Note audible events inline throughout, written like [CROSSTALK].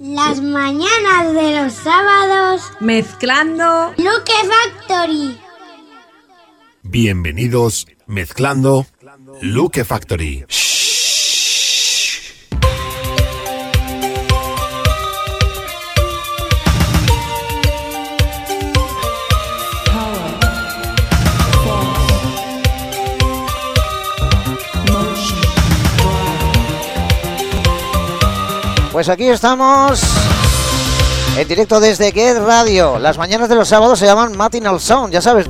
Las mañanas de los sábados. Mezclando. Luke Factory. Bienvenidos mezclando Luke Factory. Pues aquí estamos en directo desde Get Radio. Las mañanas de los sábados se llaman Matinal Sound, ya sabes.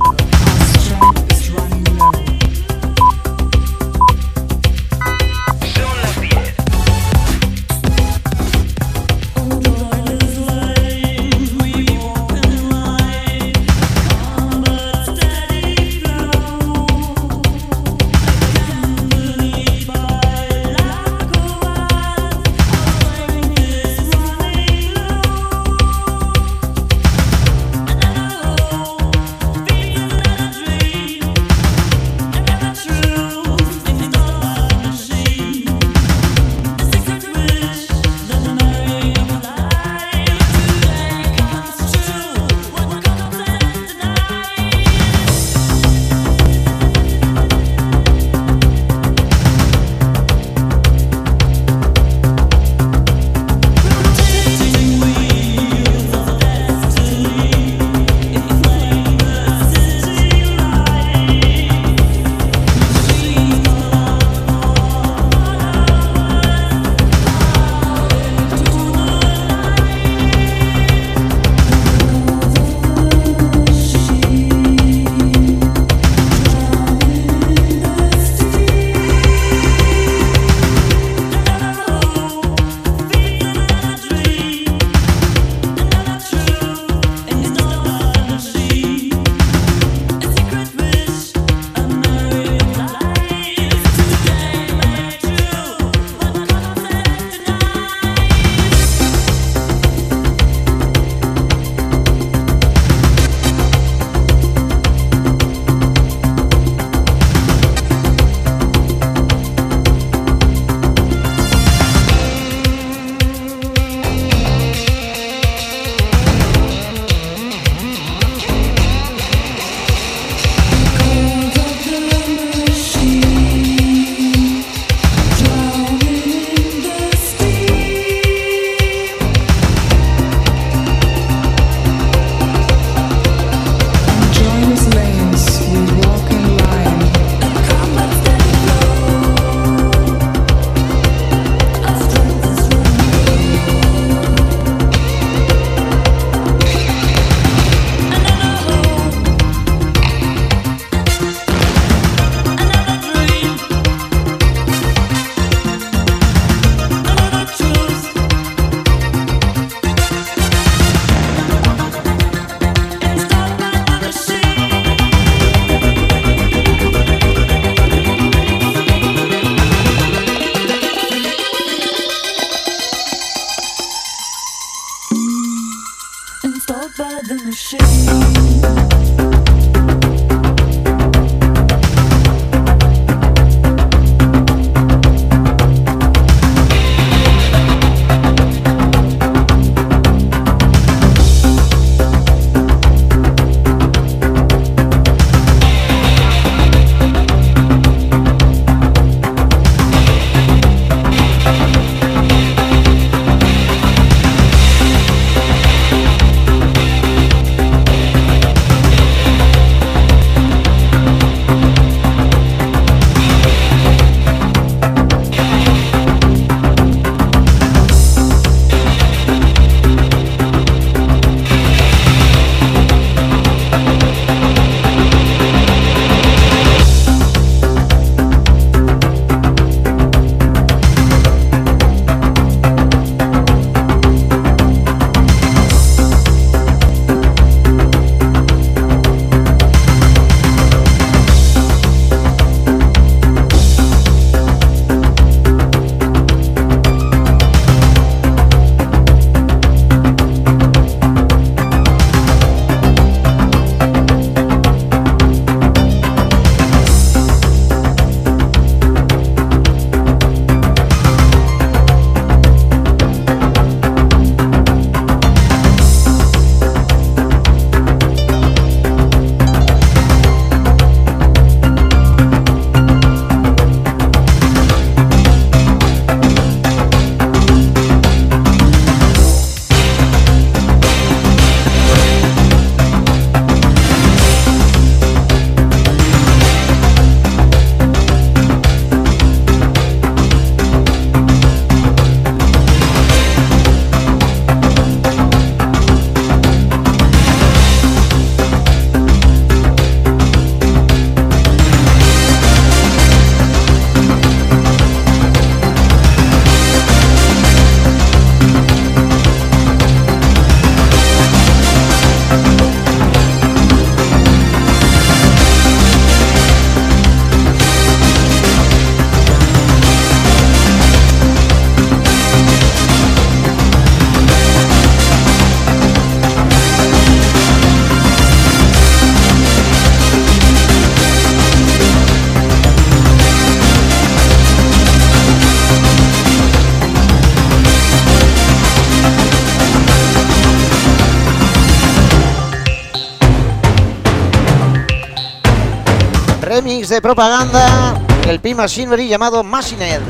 Remix de propaganda, el P Machinery llamado Machined.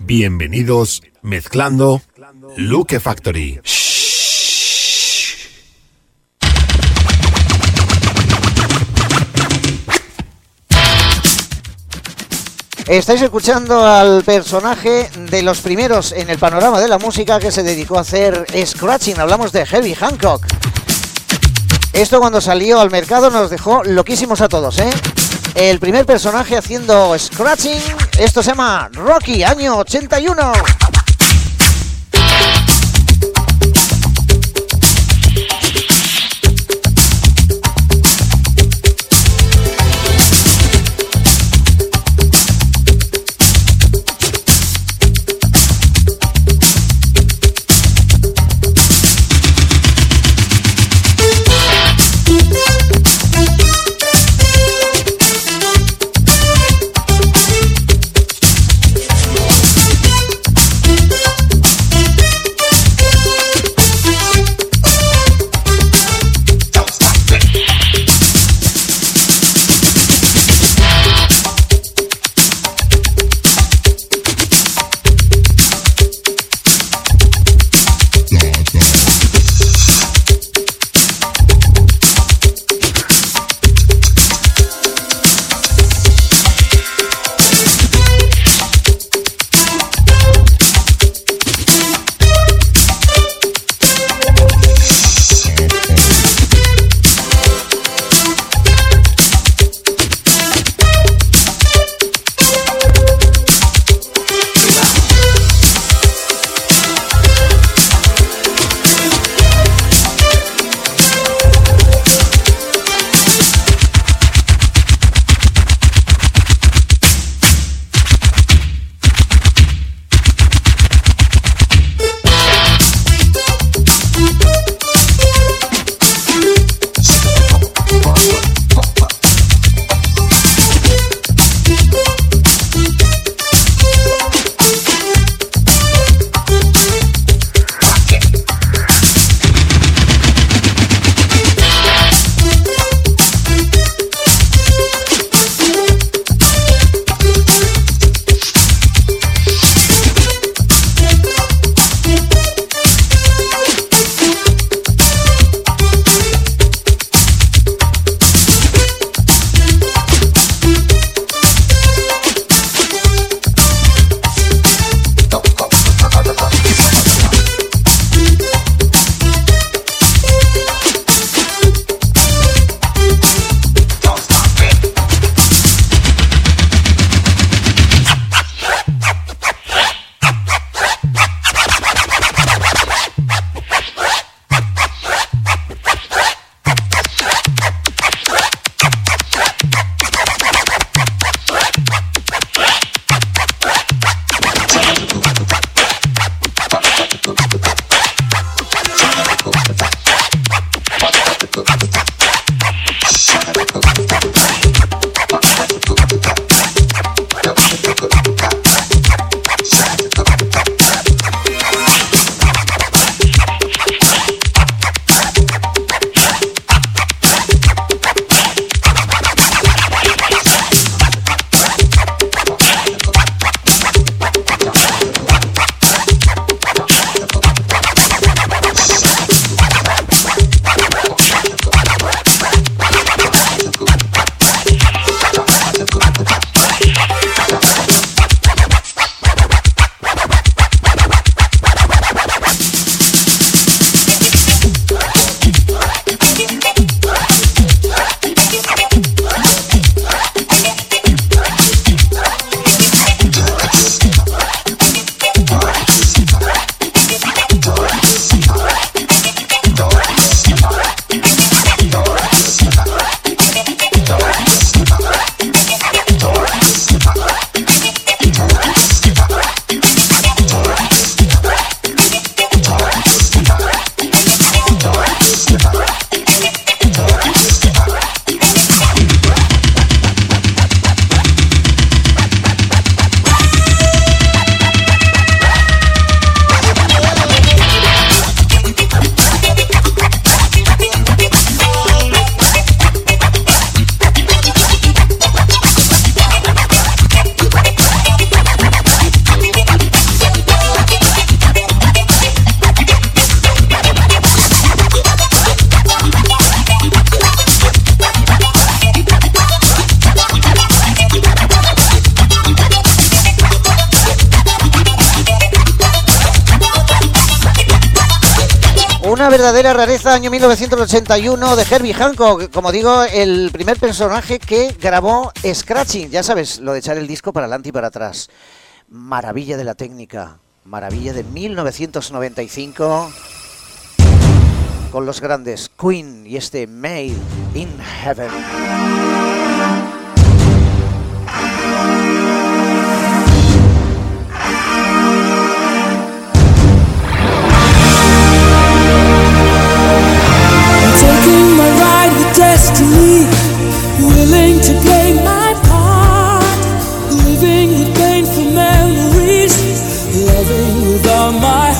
Bienvenidos mezclando Luke Factory. Estáis escuchando al personaje de los primeros en el panorama de la música que se dedicó a hacer scratching. Hablamos de Herbie Hancock. Esto cuando salió al mercado nos dejó loquísimos a todos, ¿eh? El primer personaje haciendo scratching, esto se llama Rocky, año 81. verdadera rareza, año 1981, de Herbie Hancock. Como digo, el primer personaje que grabó Scratching. Ya sabes, lo de echar el disco para adelante y para atrás. Maravilla de la técnica. Maravilla de 1995. Con los grandes Queen y este Made in Heaven. the destiny, willing to play my part, living with painful memories, loving with all my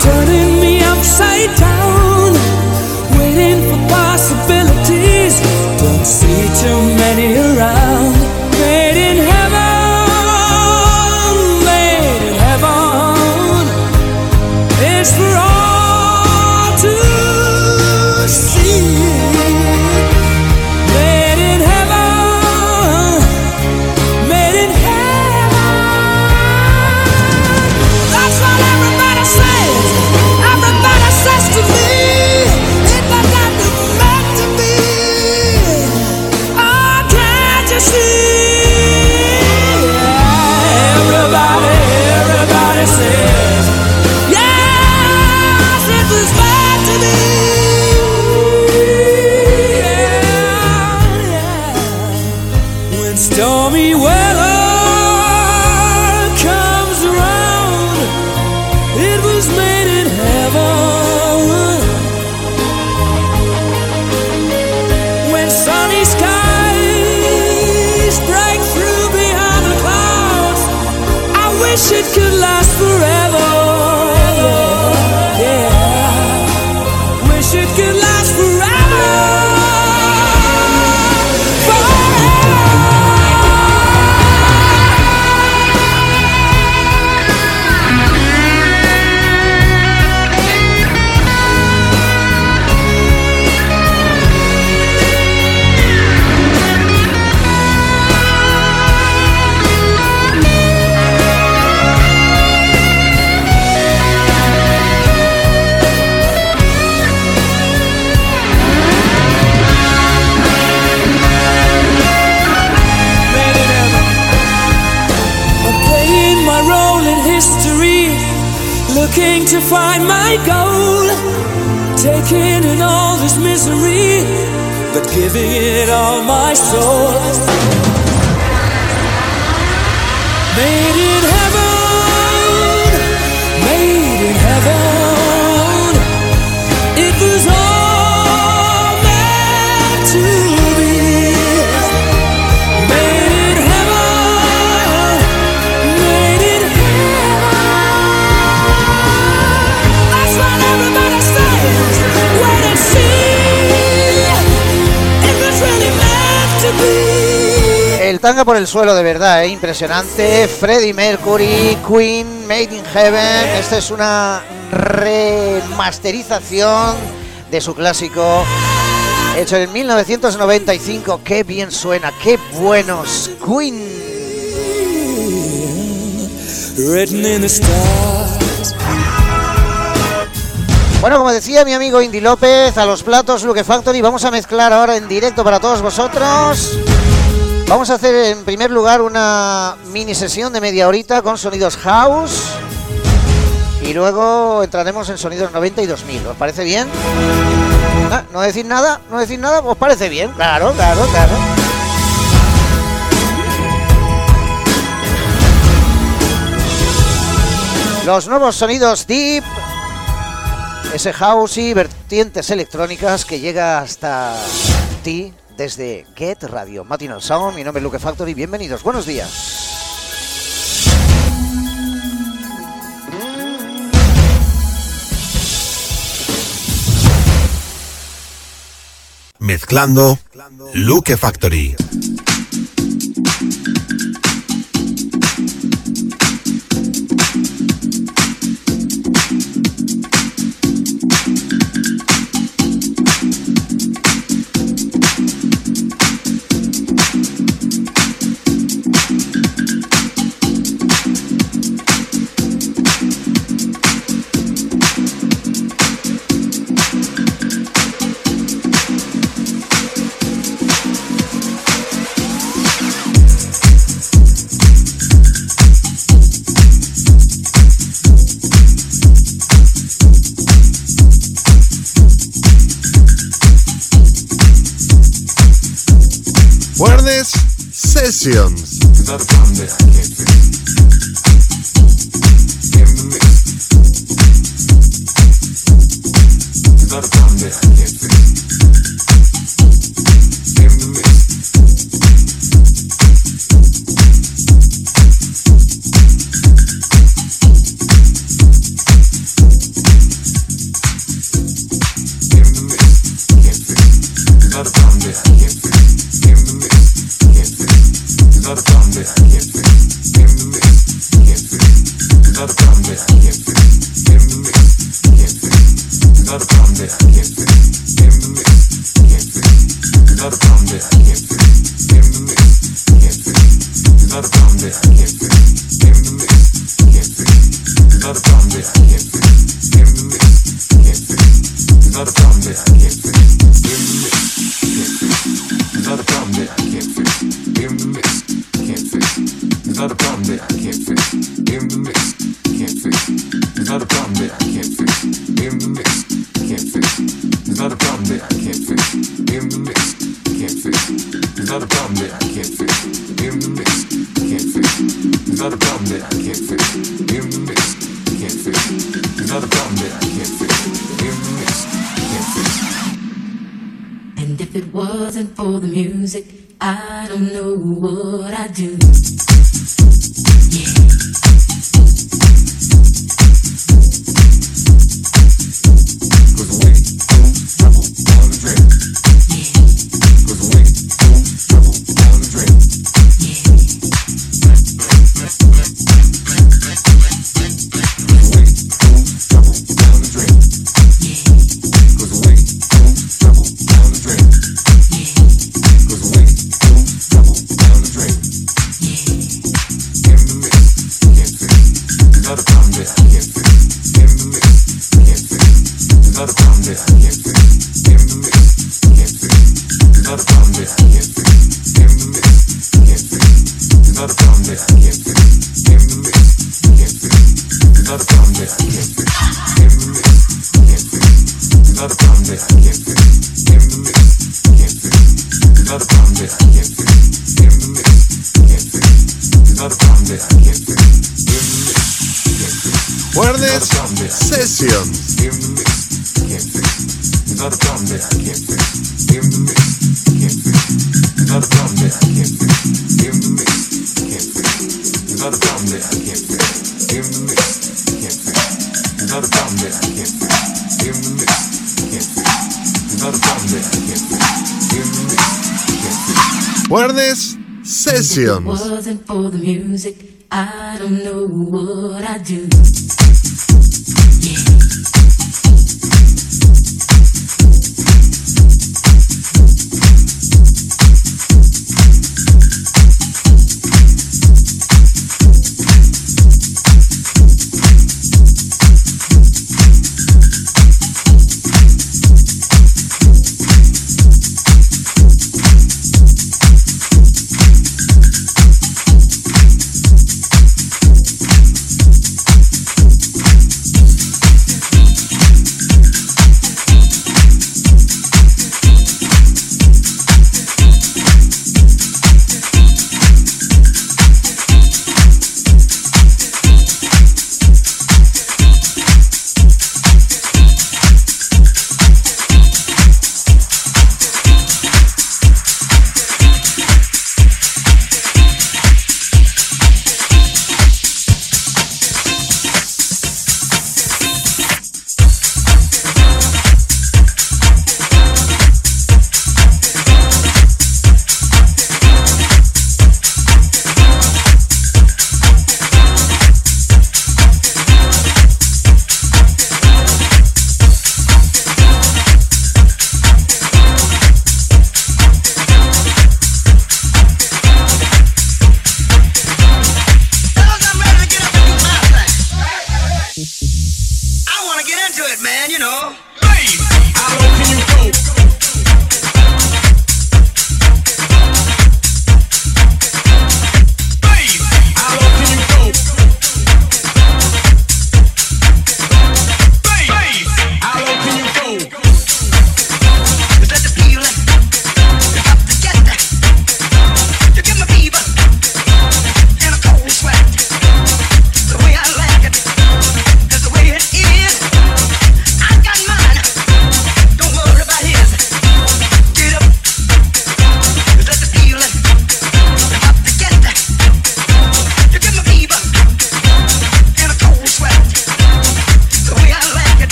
turning tanga por el suelo de verdad, ¿eh? impresionante. Freddie Mercury, Queen, Made in Heaven. Esta es una remasterización de su clásico hecho en 1995. Qué bien suena, qué buenos Queen. Bueno, como decía mi amigo Indy López, a los platos Luke Factory vamos a mezclar ahora en directo para todos vosotros Vamos a hacer en primer lugar una mini sesión de media horita con sonidos house. Y luego entraremos en sonidos 90 y 2000. ¿Os parece bien? ¿Ah? No decir nada, no decir nada, ¿os parece bien? Claro, claro, claro. Los nuevos sonidos deep, ese house y vertientes electrónicas que llega hasta ti desde Get Radio. Matinal Sound, mi nombre es Luke Factory, bienvenidos, buenos días. Mezclando Luke Factory. Sessions.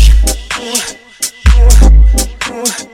Ooh, ooh, ooh.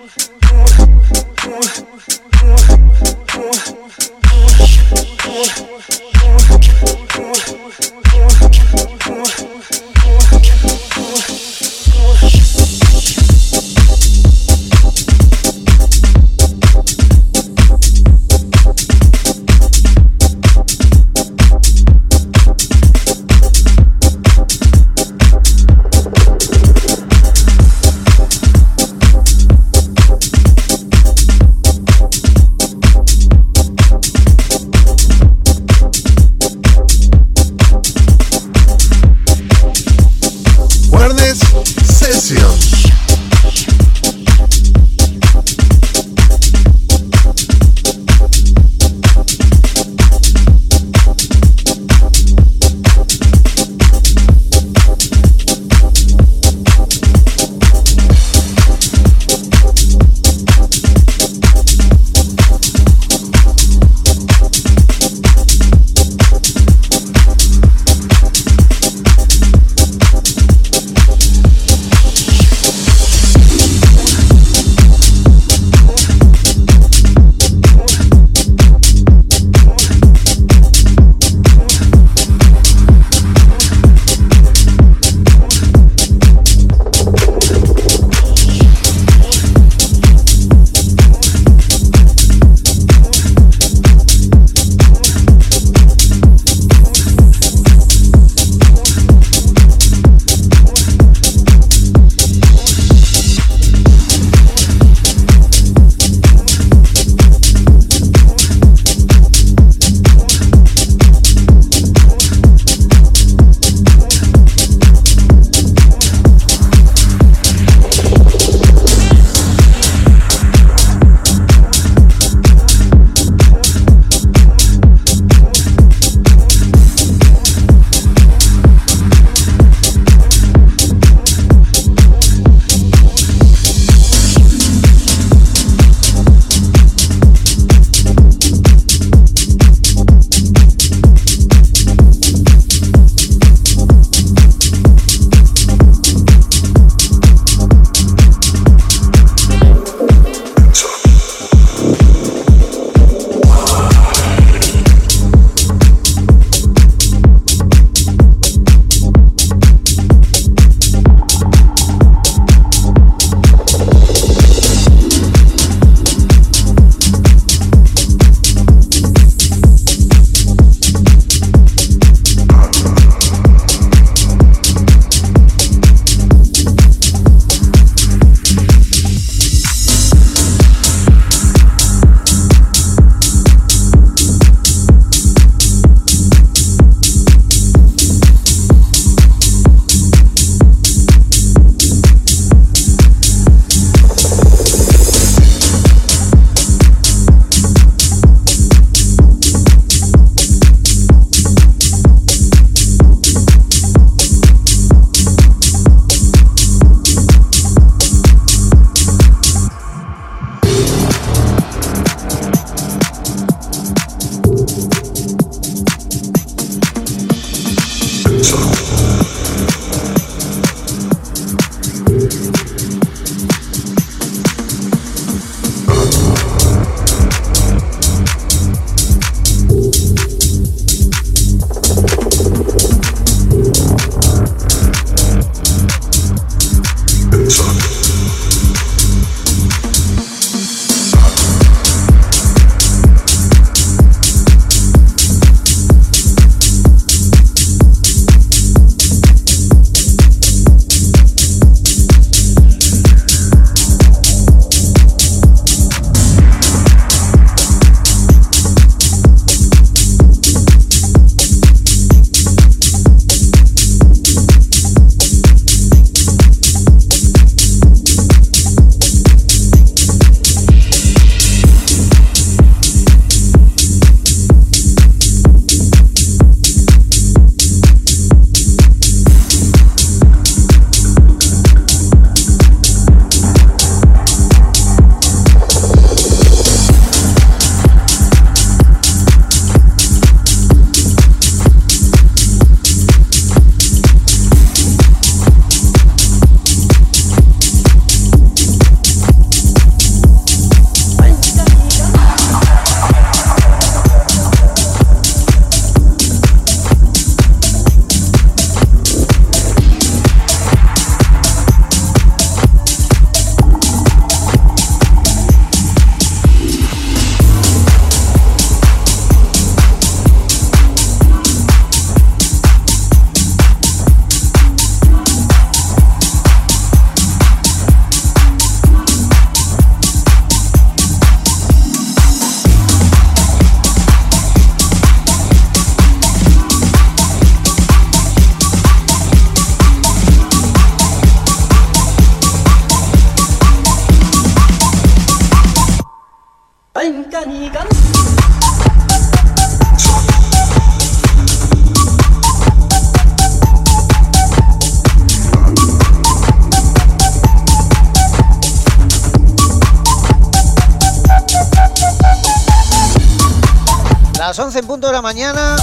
La mañana.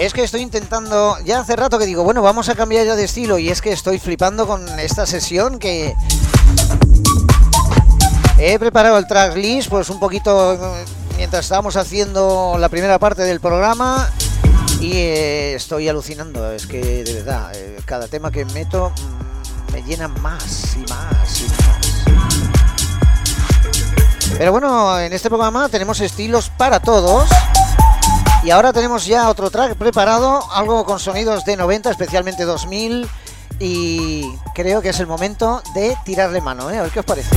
Es que estoy intentando, ya hace rato que digo, bueno, vamos a cambiar ya de estilo y es que estoy flipando con esta sesión que he preparado el tracklist pues un poquito eh, mientras estábamos haciendo la primera parte del programa y eh, estoy alucinando, es que de verdad, eh, cada tema que meto mm, me llena más y más y más. Pero bueno, en este programa tenemos estilos para todos. Y ahora tenemos ya otro track preparado, algo con sonidos de 90, especialmente 2000. Y creo que es el momento de tirarle mano, ¿eh? A ver qué os parece.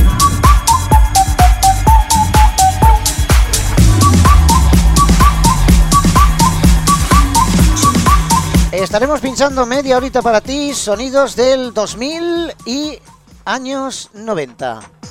Estaremos pinchando media horita para ti, sonidos del 2000 y años 90.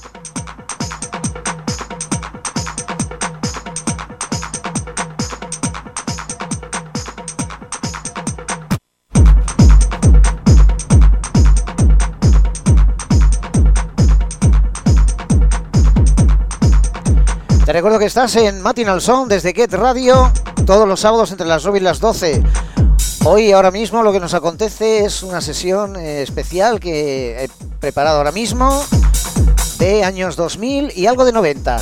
Te recuerdo que estás en Matinal Sound desde Get Radio todos los sábados entre las 9 y las 12. Hoy, ahora mismo, lo que nos acontece es una sesión eh, especial que he preparado ahora mismo de años 2000 y algo de 90.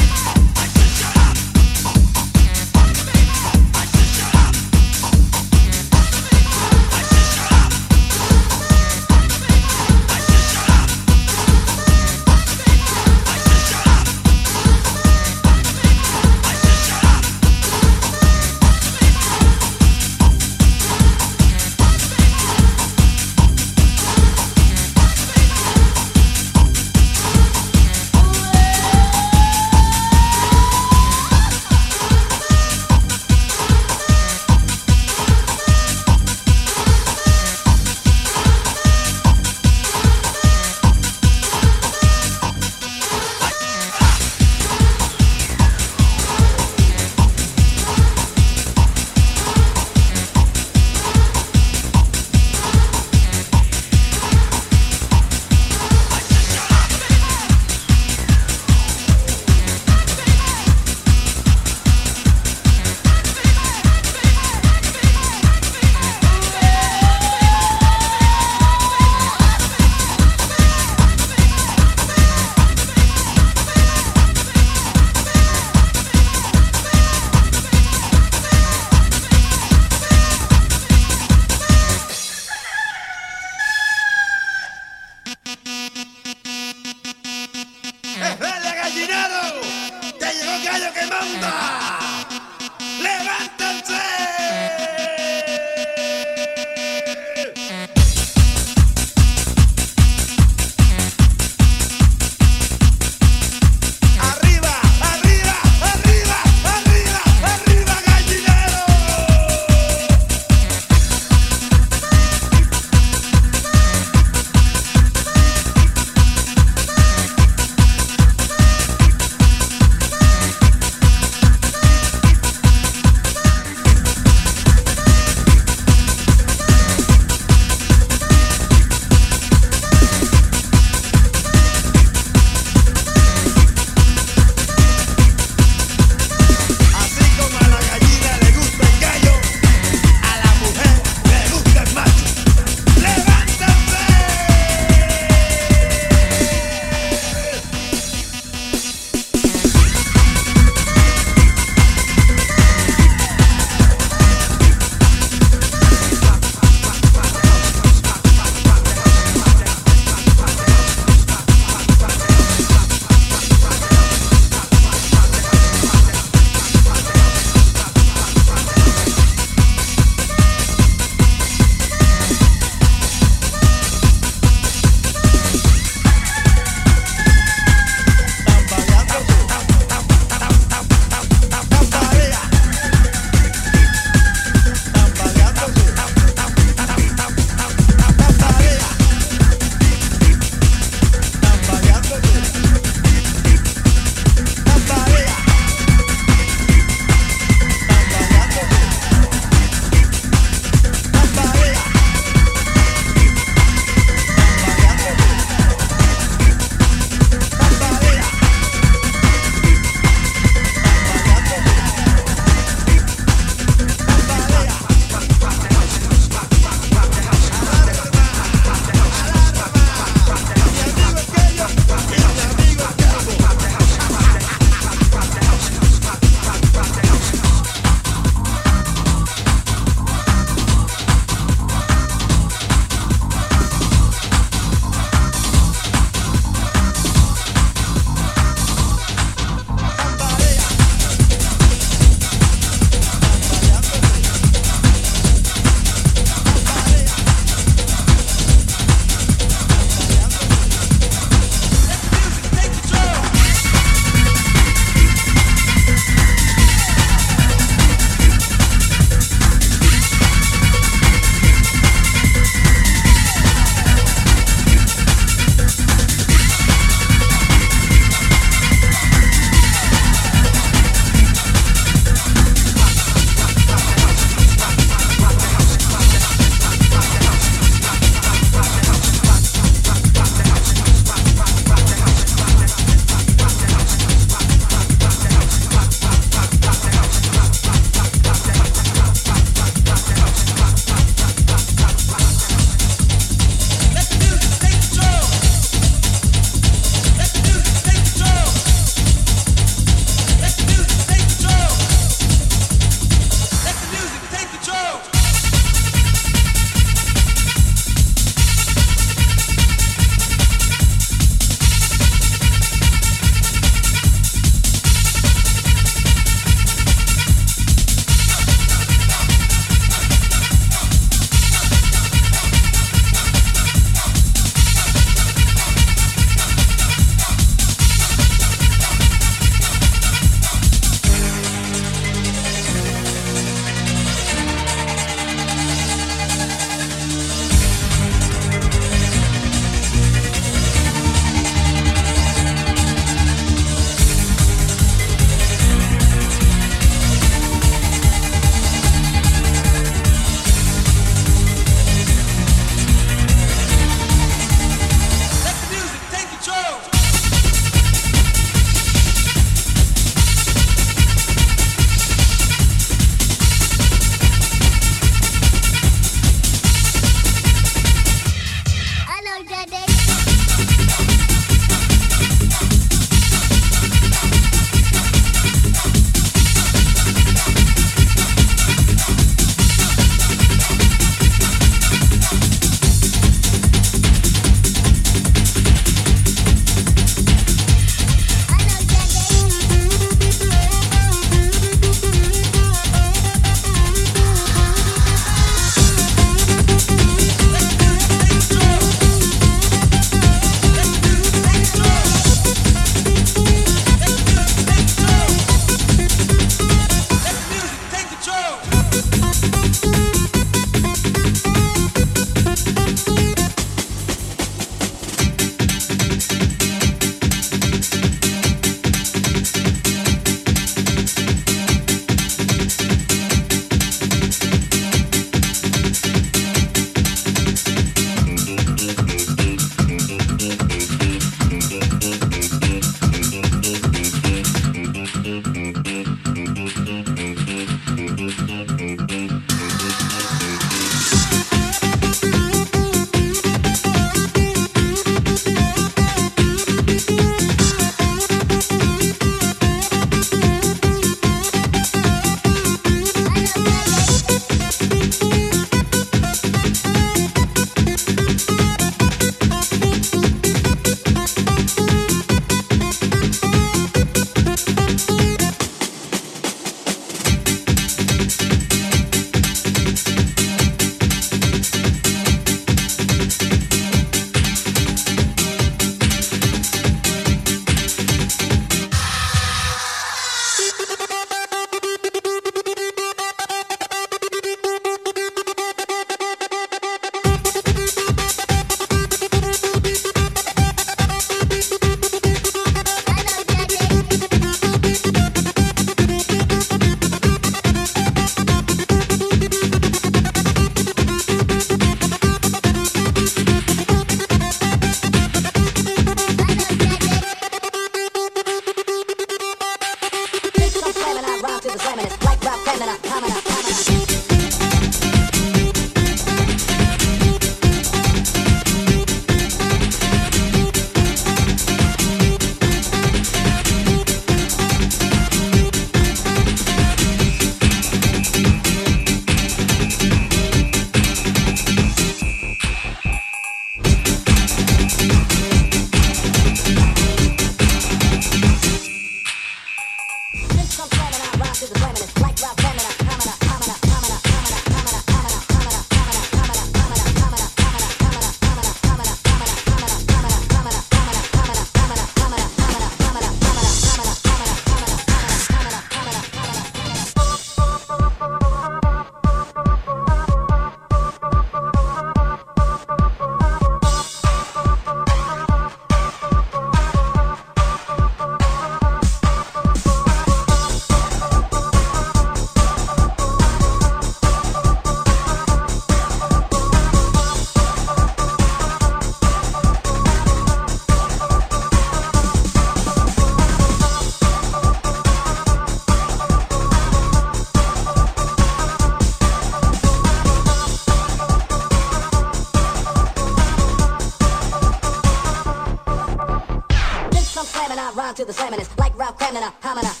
To the slamming. Like Ralph Cramning, a hamina,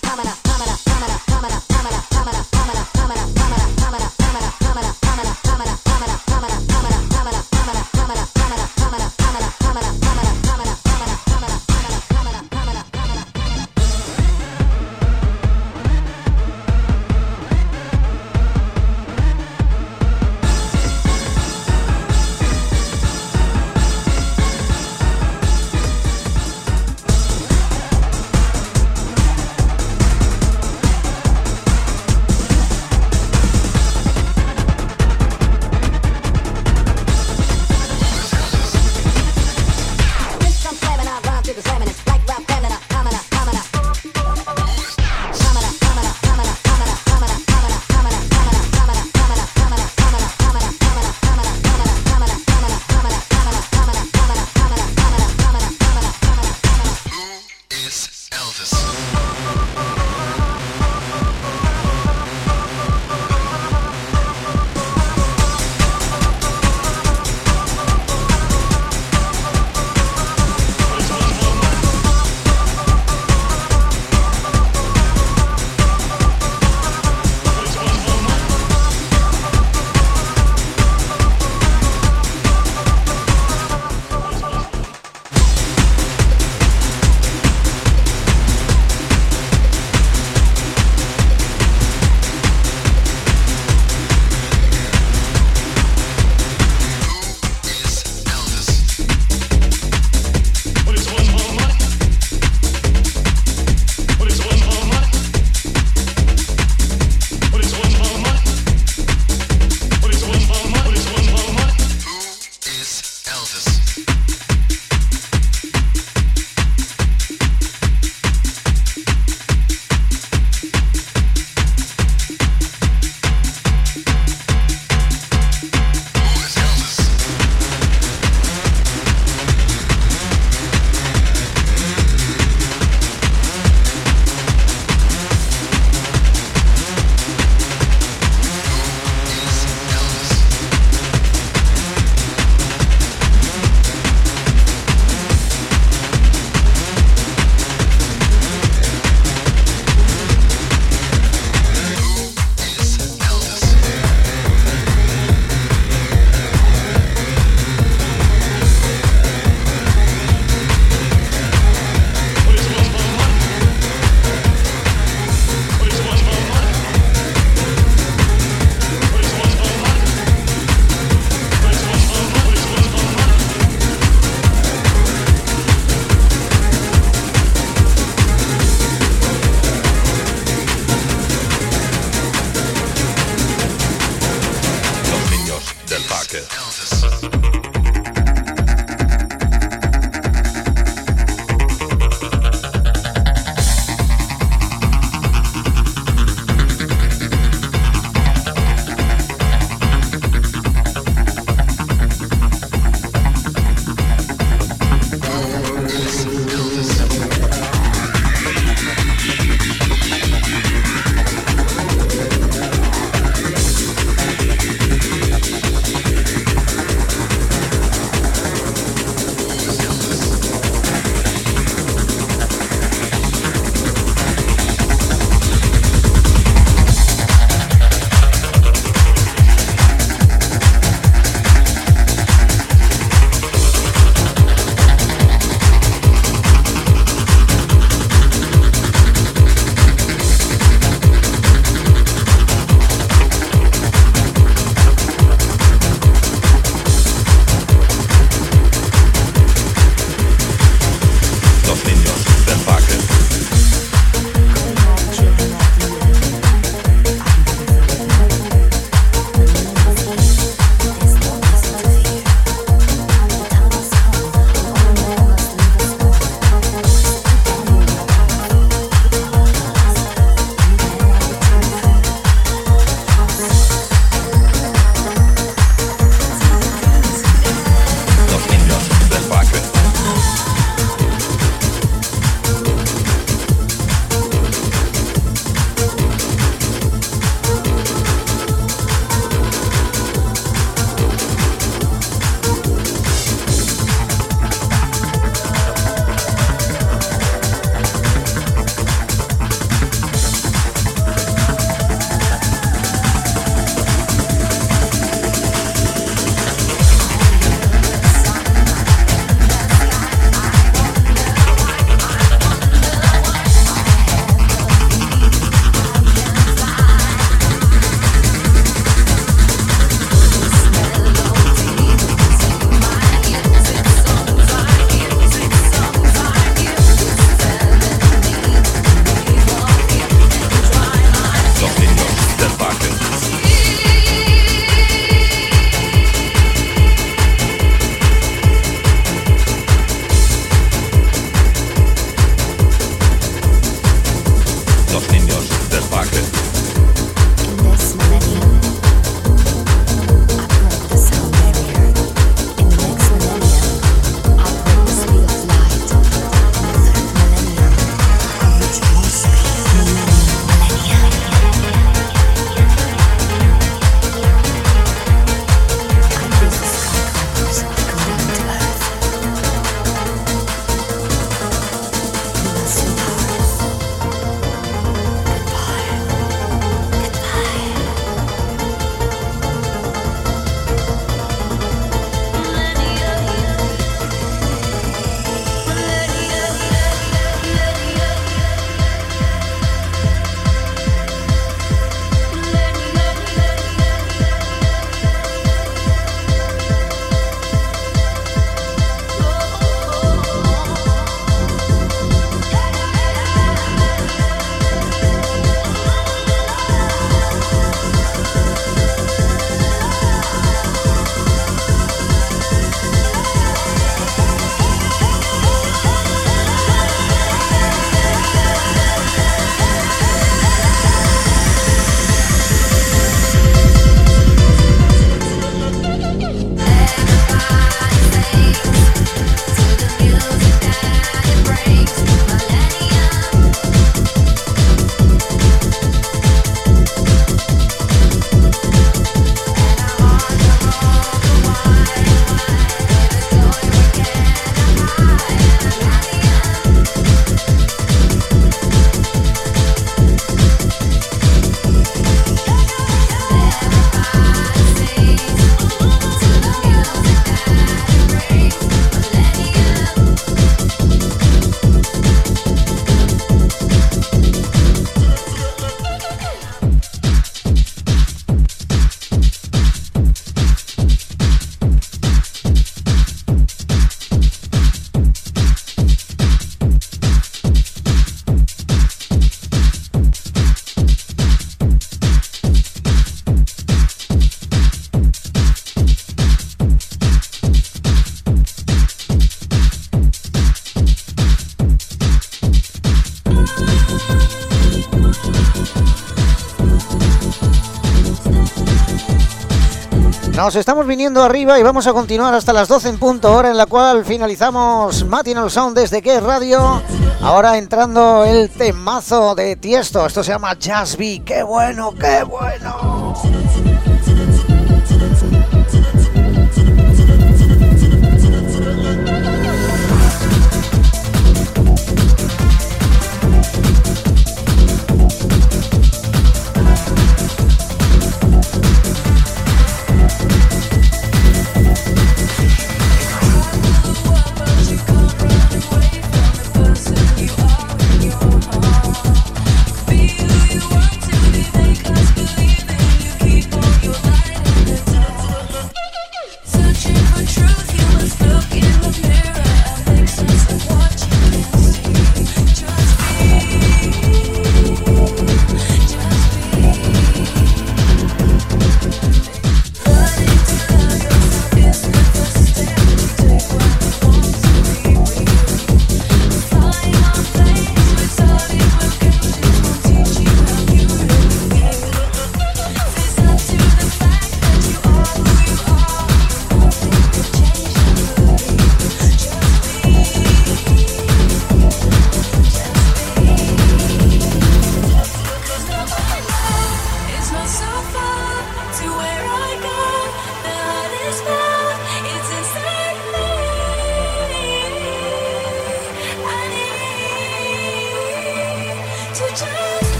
Nos estamos viniendo arriba y vamos a continuar hasta las 12 en punto, hora en la cual finalizamos Matinal Sound desde que radio. Ahora entrando el temazo de Tiesto, esto se llama Just Be. ¡Qué bueno, qué bueno!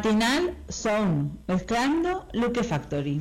Matinal Sound, mezclando Luke Factory.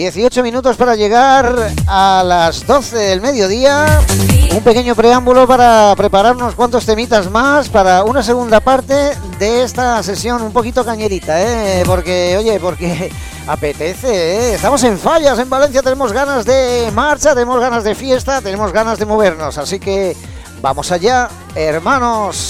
18 minutos para llegar a las 12 del mediodía. Un pequeño preámbulo para preparar unos cuantos temitas más para una segunda parte de esta sesión un poquito cañerita, ¿eh? Porque, oye, porque [LAUGHS] apetece, ¿eh? Estamos en fallas en Valencia, tenemos ganas de marcha, tenemos ganas de fiesta, tenemos ganas de movernos. Así que vamos allá, hermanos.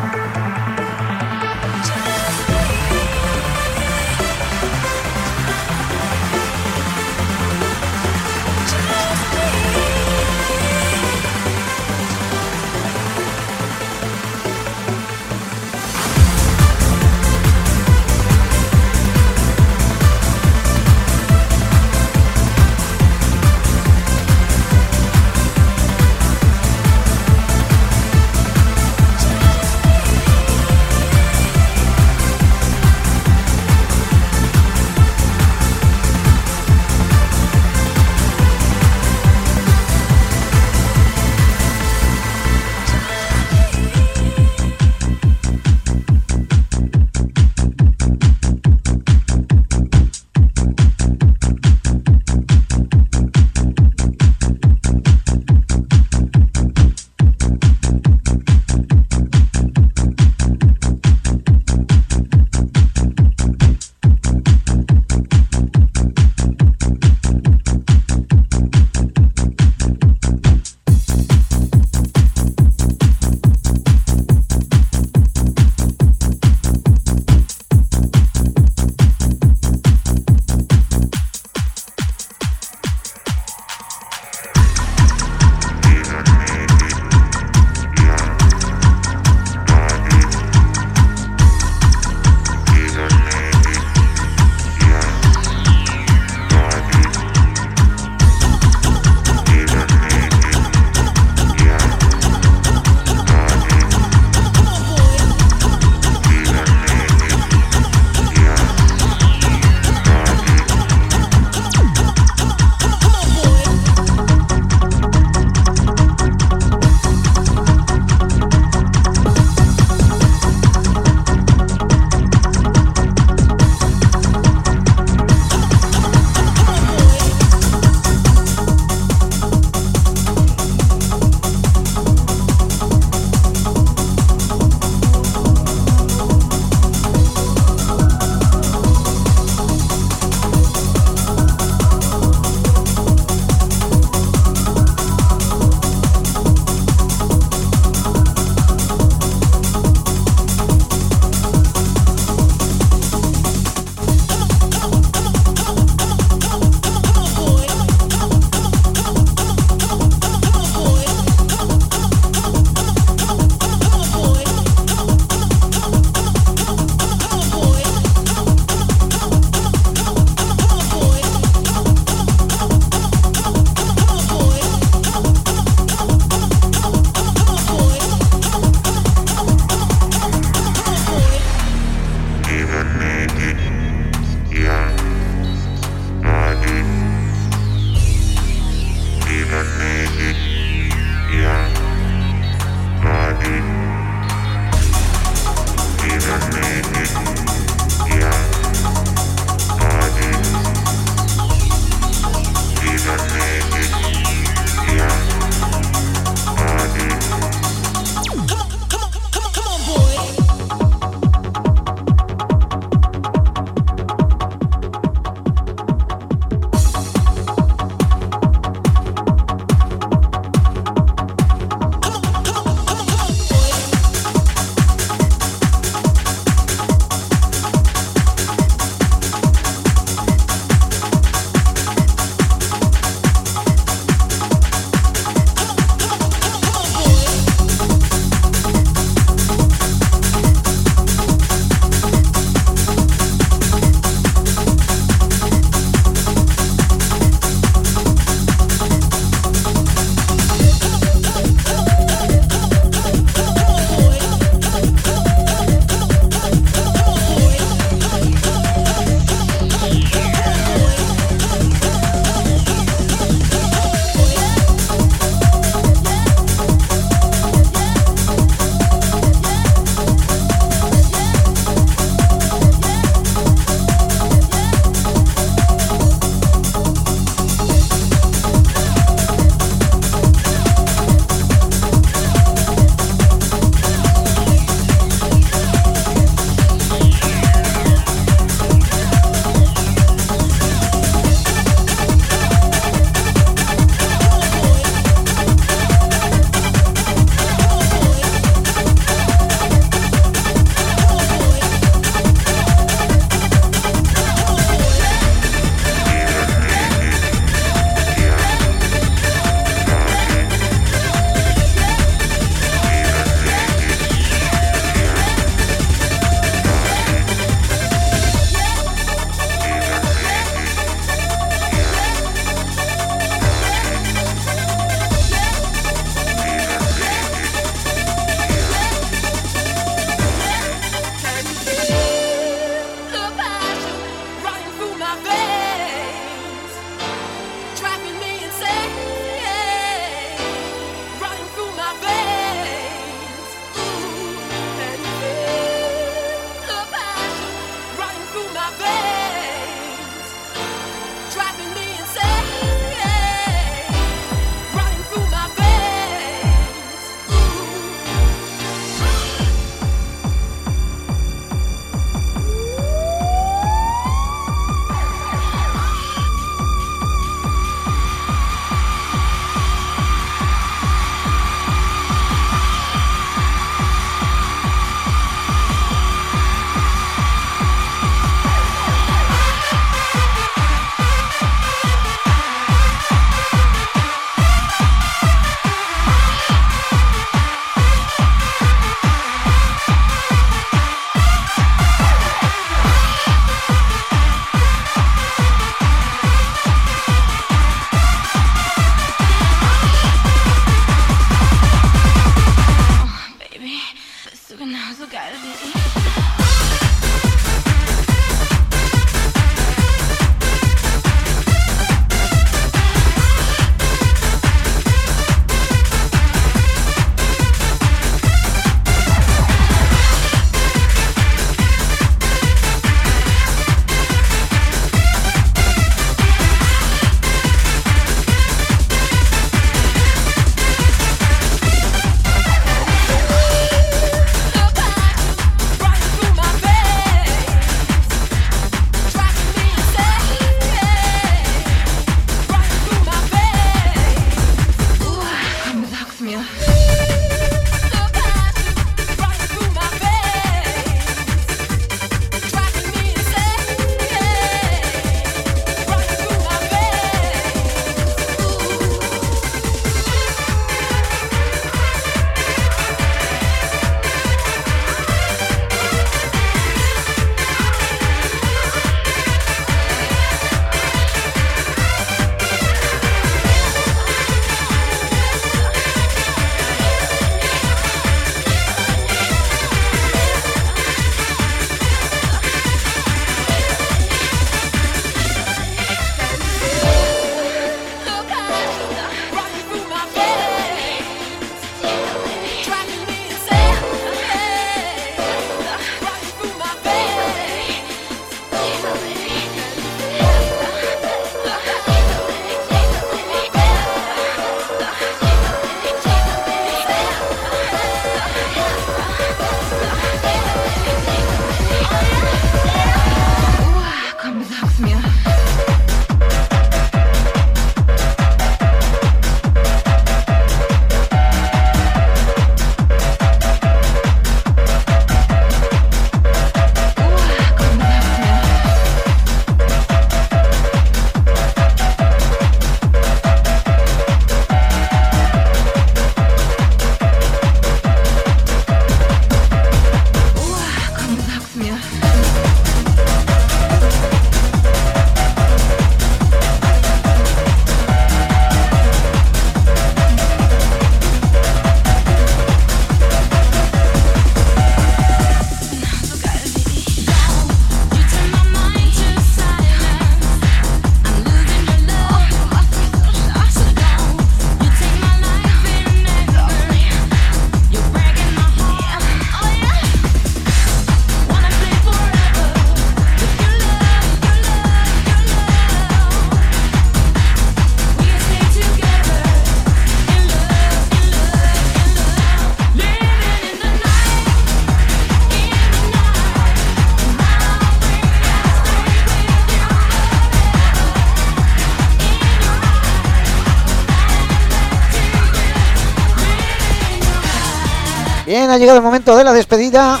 Ha llegado el momento de la despedida.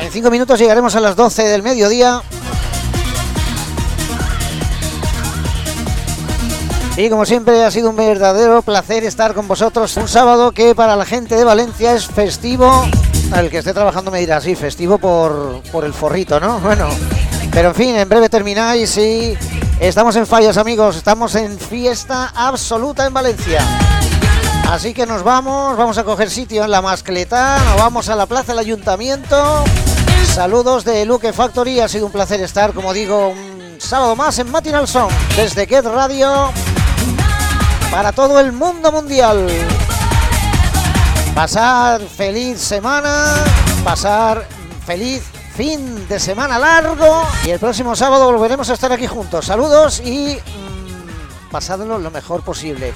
En cinco minutos llegaremos a las 12 del mediodía. Y como siempre ha sido un verdadero placer estar con vosotros un sábado que para la gente de Valencia es festivo. El que esté trabajando me dirá, sí, festivo por, por el forrito, ¿no? [LAUGHS] Bueno, pero en fin, en breve termináis y estamos en fallas amigos, estamos en fiesta absoluta en Valencia. Así que nos vamos, vamos a coger sitio en la mascleta, nos vamos a la plaza del ayuntamiento. Saludos de Luke Factory, ha sido un placer estar, como digo, un sábado más en Matinal Song desde Get Radio para todo el mundo mundial. Pasar feliz semana, pasar feliz fin de semana largo y el próximo sábado volveremos a estar aquí juntos. Saludos y mm, pasadlo lo mejor posible.